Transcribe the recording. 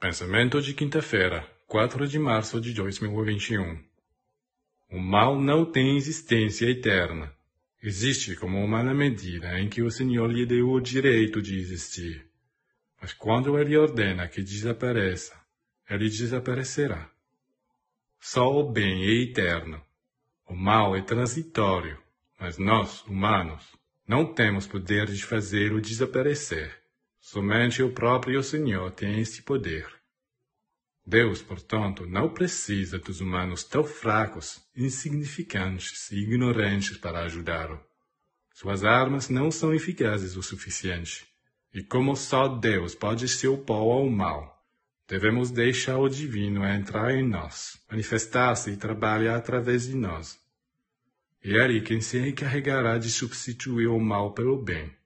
Pensamento de quinta-feira, 4 de março de 2021. O mal não tem existência eterna. Existe como uma na medida em que o Senhor lhe deu o direito de existir. Mas quando ele ordena que desapareça, ele desaparecerá. Só o bem é eterno. O mal é transitório, mas nós, humanos, não temos poder de fazê-lo desaparecer. Somente o próprio Senhor tem esse poder. Deus, portanto, não precisa dos humanos tão fracos, insignificantes e ignorantes para ajudá-lo. Suas armas não são eficazes o suficiente. E como só Deus pode se opor ao mal, devemos deixar o divino entrar em nós, manifestar-se e trabalhar através de nós. E é ele quem se encarregará de substituir o mal pelo bem